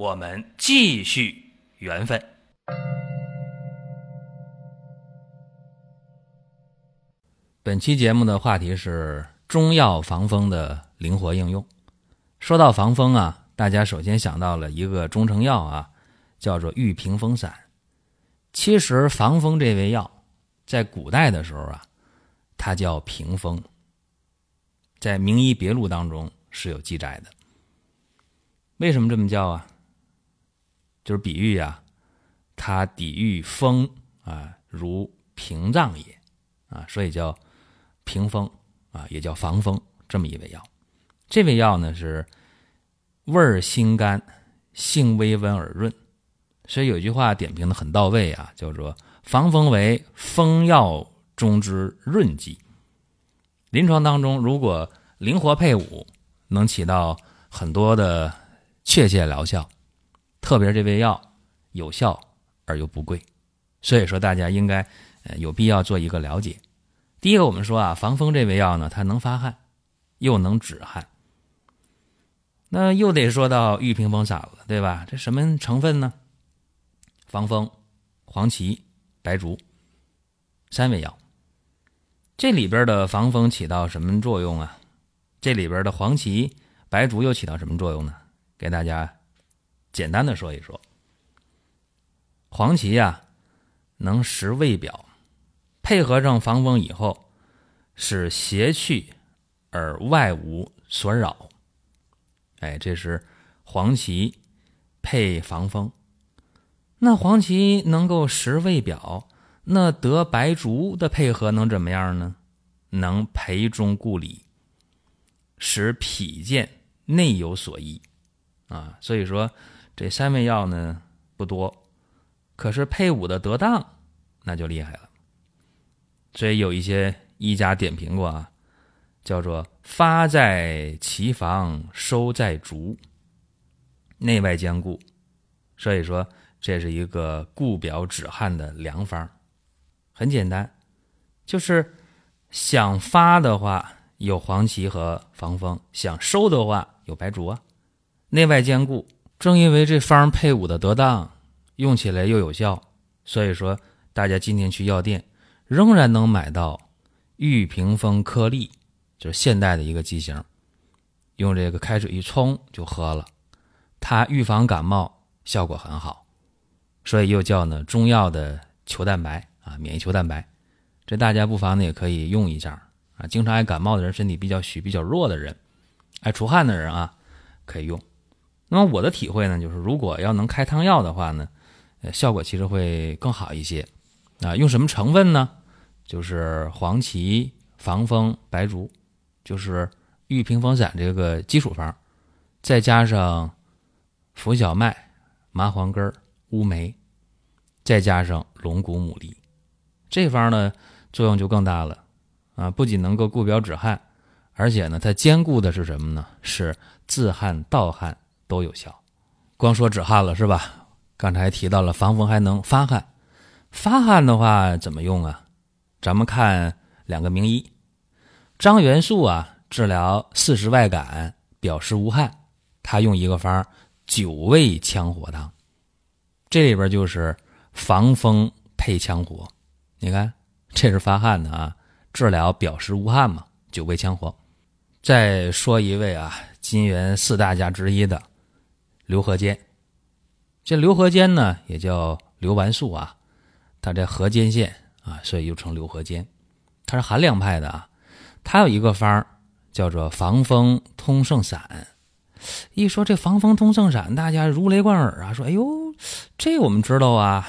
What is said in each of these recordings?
我们继续缘分。本期节目的话题是中药防风的灵活应用。说到防风啊，大家首先想到了一个中成药啊，叫做玉屏风散。其实防风这味药，在古代的时候啊，它叫屏风，在《名医别录》当中是有记载的。为什么这么叫啊？就是比喻啊，它抵御风啊，如屏障也啊，所以叫。屏风啊，也叫防风，这么一味药。这味药呢是味儿辛甘，性微温而润，所以有句话点评的很到位啊，叫做“防风为风药中之润剂”。临床当中，如果灵活配伍，能起到很多的确切疗效。特别这味药有效而又不贵，所以说大家应该呃有必要做一个了解。第一个，我们说啊，防风这味药呢，它能发汗，又能止汗。那又得说到玉屏风散了，对吧？这什么成分呢？防风、黄芪、白术三味药。这里边的防风起到什么作用啊？这里边的黄芪、白术又起到什么作用呢？给大家简单的说一说。黄芪呀，能食胃表。配合上防风以后，使邪去而外无所扰。哎，这是黄芪配防风。那黄芪能够食胃表，那得白术的配合能怎么样呢？能培中固里，使脾健内有所益啊。所以说，这三味药呢不多，可是配伍的得当，那就厉害了。所以有一些医家点评过啊，叫做“发在其房，收在竹，内外兼顾”。所以说这是一个固表止汗的良方。很简单，就是想发的话有黄芪和防风，想收的话有白术啊，内外兼顾。正因为这方配伍的得当，用起来又有效，所以说大家今天去药店。仍然能买到玉屏风颗粒，就是现代的一个剂型，用这个开水一冲就喝了，它预防感冒效果很好，所以又叫呢中药的球蛋白啊，免疫球蛋白，这大家不妨呢也可以用一下啊，经常爱感冒的人，身体比较虚、比较弱的人，爱出汗的人啊，可以用。那么我的体会呢，就是如果要能开汤药的话呢，呃，效果其实会更好一些啊。用什么成分呢？就是黄芪、防风、白术，就是玉屏风散这个基础方，再加上浮小麦、麻黄根、乌梅，再加上龙骨、牡蛎，这方呢作用就更大了啊！不仅能够固表止汗，而且呢，它兼顾的是什么呢？是自汗、盗汗都有效。光说止汗了是吧？刚才提到了防风还能发汗，发汗的话怎么用啊？咱们看两个名医，张元素啊，治疗四时外感、表示无汗，他用一个方九味羌活汤，这里边就是防风配羌活。你看，这是发汗的啊，治疗表示无汗嘛，九味羌活。再说一位啊，金元四大家之一的刘和坚，这刘和坚呢也叫刘完素啊，他在河间县。啊，所以又称刘和坚，他是寒凉派的啊。他有一个方叫做防风通圣散。一说这防风通圣散，大家如雷贯耳啊，说：“哎呦，这我们知道啊，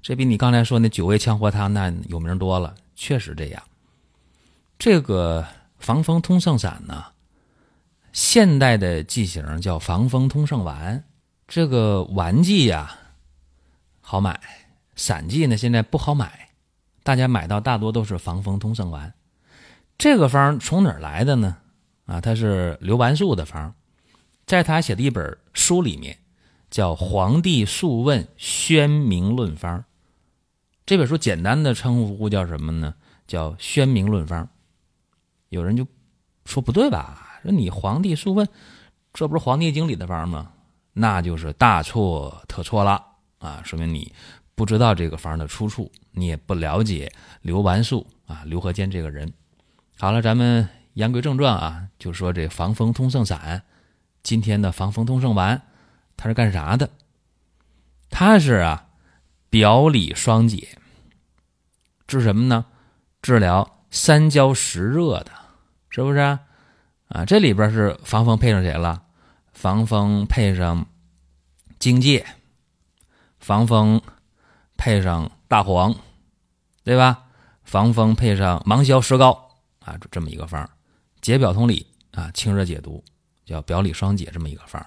这比你刚才说那九味羌活汤那有名多了。”确实这样。这个防风通圣散呢，现代的剂型叫防风通圣丸。这个丸剂呀，好买，散剂呢现在不好买，大家买到大多都是防风通圣丸。这个方从哪儿来的呢？啊，它是刘完素的方，在他写的一本书里面叫《黄帝素问宣明论方》。这本书简单的称呼叫什么呢？叫宣明论方。有人就说不对吧？说你《黄帝素问》，这不是《黄帝经》里的方吗？那就是大错特错了啊！说明你不知道这个方的出处，你也不了解刘完素啊，刘和坚这个人。好了，咱们言归正传啊，就说这防风通圣散，今天的防风通圣丸，它是干啥的？它是啊，表里双解，治什么呢？治疗三焦实热的，是不是啊？啊这里边是防风配上谁了？防风配上荆芥，防风配上大黄，对吧？防风配上芒硝石膏啊，这么一个方解表通里啊，清热解毒，叫表里双解这么一个方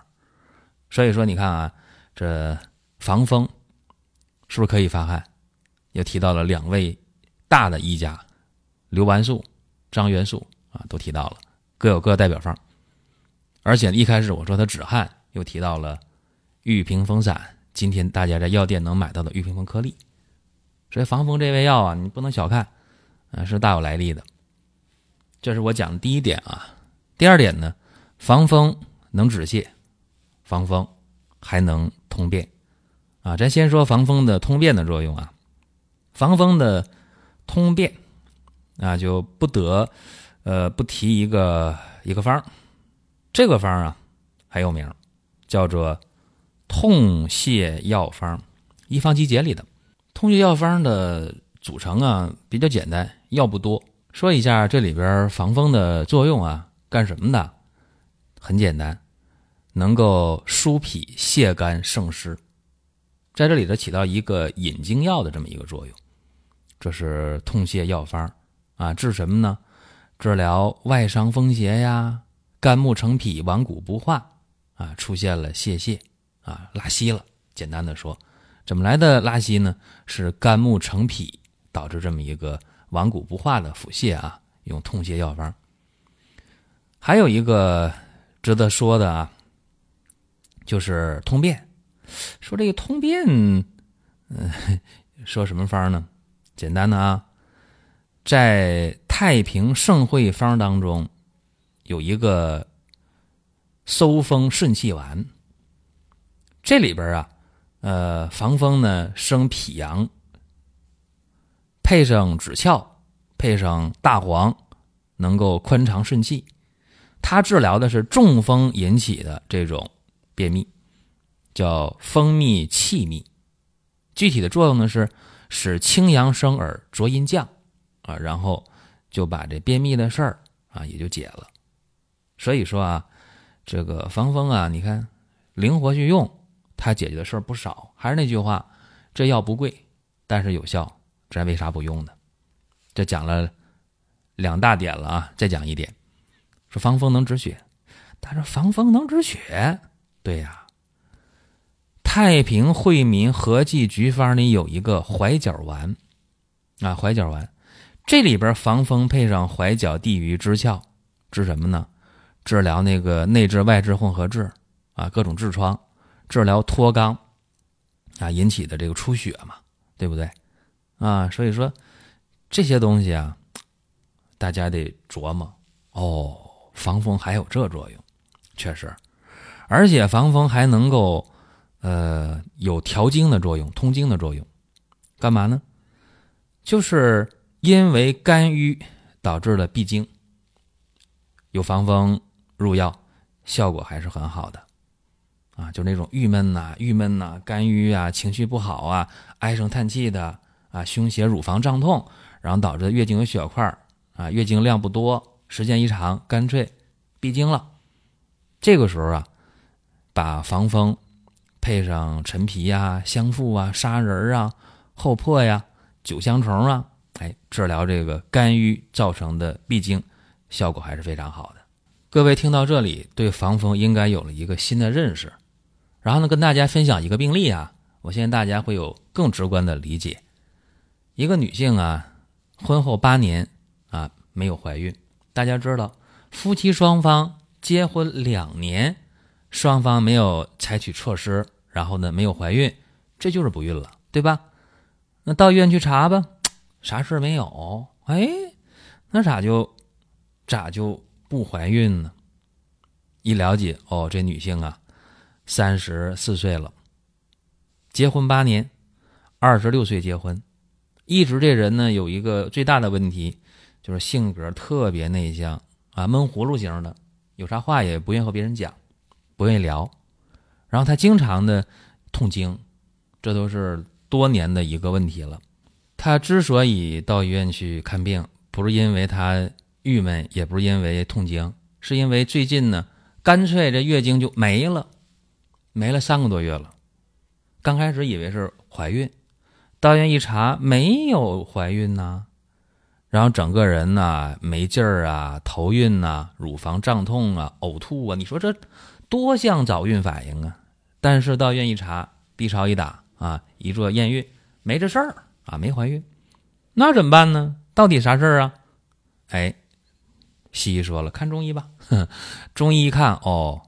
所以说，你看啊，这防风是不是可以发汗？又提到了两位大的医家，刘完素、张元素啊，都提到了，各有各代表方。而且一开始我说它止汗，又提到了玉屏风散。今天大家在药店能买到的玉屏风颗粒，所以防风这味药啊，你不能小看，啊是大有来历的。这是我讲的第一点啊。第二点呢，防风能止泻，防风还能通便啊。咱先说防风的通便的作用啊，防风的通便啊，就不得呃不提一个一个方。这个方啊很有名，叫做痛泻药方，一方集解里的痛泻药方的组成啊比较简单，药不多。说一下这里边防风的作用啊，干什么的？很简单，能够疏脾泻肝胜湿，在这里头起到一个引经药的这么一个作用。这是痛泻药方啊，治什么呢？治疗外伤风邪呀。肝木成脾，顽固不化，啊，出现了泄泻，啊，拉稀了。简单的说，怎么来的拉稀呢？是肝木成脾导致这么一个顽固不化的腹泻啊。用痛泻药方。还有一个值得说的啊，就是通便。说这个通便，嗯，说什么方呢？简单的啊，在太平盛会方当中。有一个收风顺气丸，这里边啊，呃，防风呢生脾阳，配上枳壳，配上大黄，能够宽肠顺气。它治疗的是中风引起的这种便秘，叫风秘气秘。具体的作用呢是使清阳生耳，浊阴降啊，然后就把这便秘的事儿啊也就解了。所以说啊，这个防风啊，你看灵活去用，它解决的事儿不少。还是那句话，这药不贵，但是有效，咱为啥不用呢？这讲了两大点了啊，再讲一点，说防风能止血。他说防风能止血，对呀。太平惠民和剂局方里有一个怀角丸啊，怀角丸，这里边防风配上怀角地榆支壳，治什么呢？治疗那个内痔外痔混合痔啊，各种痔疮，治疗脱肛啊引起的这个出血嘛，对不对啊？所以说这些东西啊，大家得琢磨哦。防风还有这作用，确实，而且防风还能够呃有调经的作用、通经的作用。干嘛呢？就是因为肝郁导致了闭经，有防风。入药效果还是很好的，啊，就那种郁闷呐、郁闷呐、肝郁啊、情绪不好啊、唉声叹气的啊、胸胁、乳房胀痛，然后导致月经有血块啊、月经量不多，时间一长干脆闭经了。这个时候啊，把防风配上陈皮呀、香附啊、砂仁啊、厚朴呀、九香虫啊，哎，治疗这个肝郁造成的闭经，效果还是非常好的。各位听到这里，对防风应该有了一个新的认识。然后呢，跟大家分享一个病例啊，我相信大家会有更。直观的理解。一个女性啊，婚后八年啊没有怀孕，大家知道，夫妻双方结婚两年，双方没有采取措施，然后呢没有怀孕，这就是不孕了，对吧？那到医院去查吧，啥事没有。哎，那咋就咋就不怀孕呢？一了解，哦，这女性啊，三十四岁了，结婚八年，二十六岁结婚。一直这人呢有一个最大的问题，就是性格特别内向啊，闷葫芦型的，有啥话也不愿意和别人讲，不愿意聊。然后他经常的痛经，这都是多年的一个问题了。他之所以到医院去看病，不是因为他郁闷，也不是因为痛经，是因为最近呢，干脆这月经就没了，没了三个多月了。刚开始以为是怀孕。到医院一查，没有怀孕呐，然后整个人呐没劲儿啊，头晕呐，乳房胀痛啊，呕吐啊，你说这多像早孕反应啊！但是到医院一查，B 超一打啊，一做验孕，没这事儿啊，没怀孕，那怎么办呢？到底啥事儿啊？哎，西医说了，看中医吧。中医一看，哦，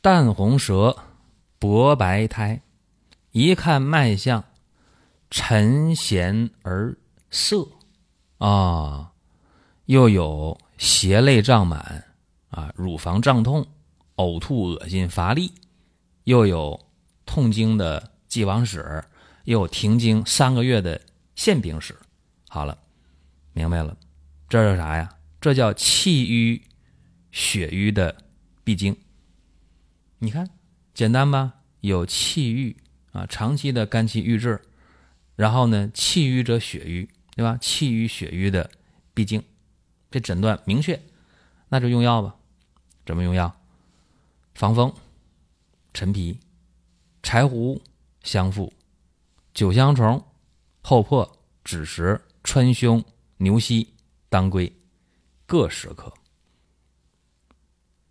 淡红舌，薄白苔，一看脉象。沉涎而涩，啊，又有胁肋胀满，啊，乳房胀痛、呕吐、恶心、乏力，又有痛经的既往史，有停经三个月的现病史。好了，明白了，这是啥呀？这叫气瘀血瘀的闭经。你看，简单吧？有气郁啊，长期的肝气郁滞。然后呢，气瘀者血瘀，对吧？气瘀血瘀的闭经，这诊断明确，那就用药吧。怎么用药？防风、陈皮、柴胡、香附、九香虫、厚朴、枳实、川芎、牛膝、当归各十克，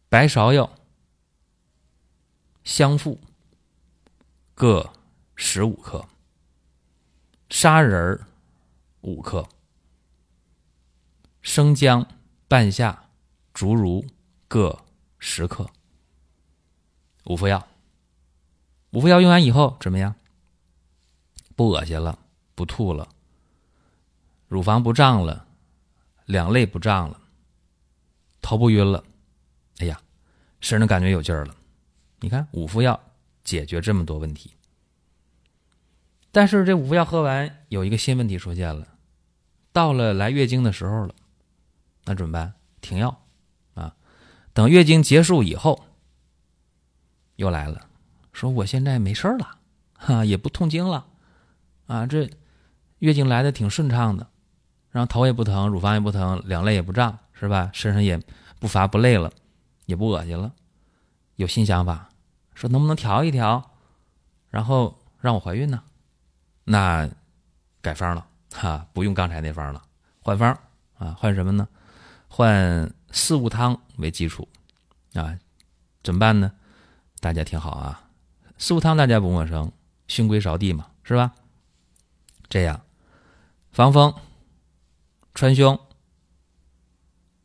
白芍药、香附各十五克。砂仁儿五克，生姜、半夏、竹茹各十克。五副药，五副药用完以后怎么样？不恶心了，不吐了，乳房不胀了，两肋不胀了，头不晕了。哎呀，身上感觉有劲儿了。你看，五副药解决这么多问题。但是这五副药喝完，有一个新问题出现了，到了来月经的时候了，那怎么办？停药啊！等月经结束以后，又来了，说我现在没事了，哈，也不痛经了，啊，这月经来的挺顺畅的，然后头也不疼，乳房也不疼，两肋也不胀，是吧？身上也不乏不累了，也不恶心了，有新想法，说能不能调一调，然后让我怀孕呢？那改方了哈，不用刚才那方了，换方啊，换什么呢？换四物汤为基础啊，怎么办呢？大家听好啊，四物汤大家不陌生，熏归芍地嘛，是吧？这样，防风、川芎、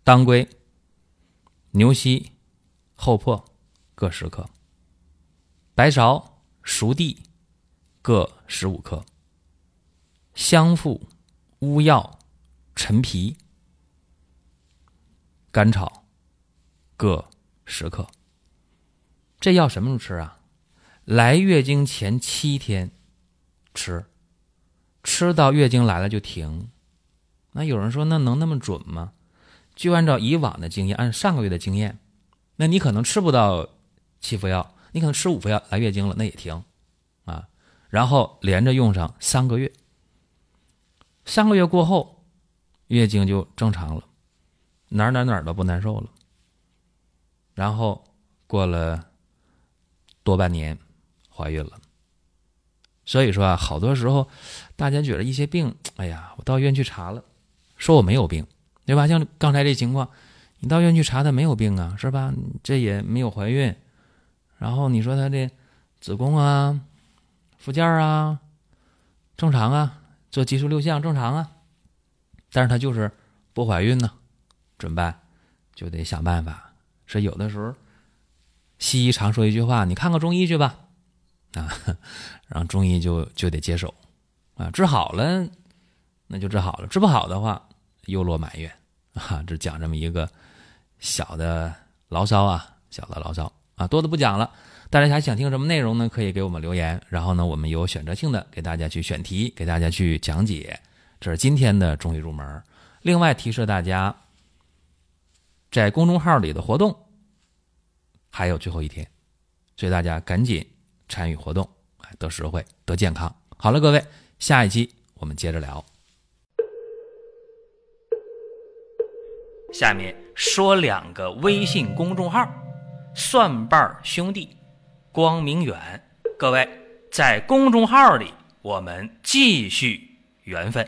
当归、牛膝、厚朴各十克，白芍、熟地。各十五克，香附、乌药、陈皮、甘草各十克。这药什么时候吃啊？来月经前七天吃，吃到月经来了就停。那有人说，那能那么准吗？就按照以往的经验，按上个月的经验，那你可能吃不到七副药，你可能吃五副药来月经了，那也停啊。然后连着用上三个月，三个月过后，月经就正常了，哪儿哪儿哪儿都不难受了。然后过了多半年，怀孕了。所以说啊，好多时候大家觉得一些病，哎呀，我到医院去查了，说我没有病，对吧？像刚才这情况，你到医院去查，他没有病啊，是吧？这也没有怀孕，然后你说他这子宫啊。附件啊，正常啊，做激素六项正常啊，但是他就是不怀孕呢，怎么办？就得想办法。所以有的时候，西医常说一句话：“你看看中医去吧。”啊，然后中医就就得接手啊，治好了那就治好了，治不好的话又落埋怨啊。这讲这么一个小的牢骚啊，小的牢骚啊，多的不讲了。大家还想听什么内容呢？可以给我们留言，然后呢，我们有选择性的给大家去选题，给大家去讲解。这是今天的中医入门。另外提示大家，在公众号里的活动还有最后一天，所以大家赶紧参与活动，哎得实惠，得健康。好了，各位，下一期我们接着聊。下面说两个微信公众号：蒜瓣兄弟。光明远，各位在公众号里，我们继续缘分。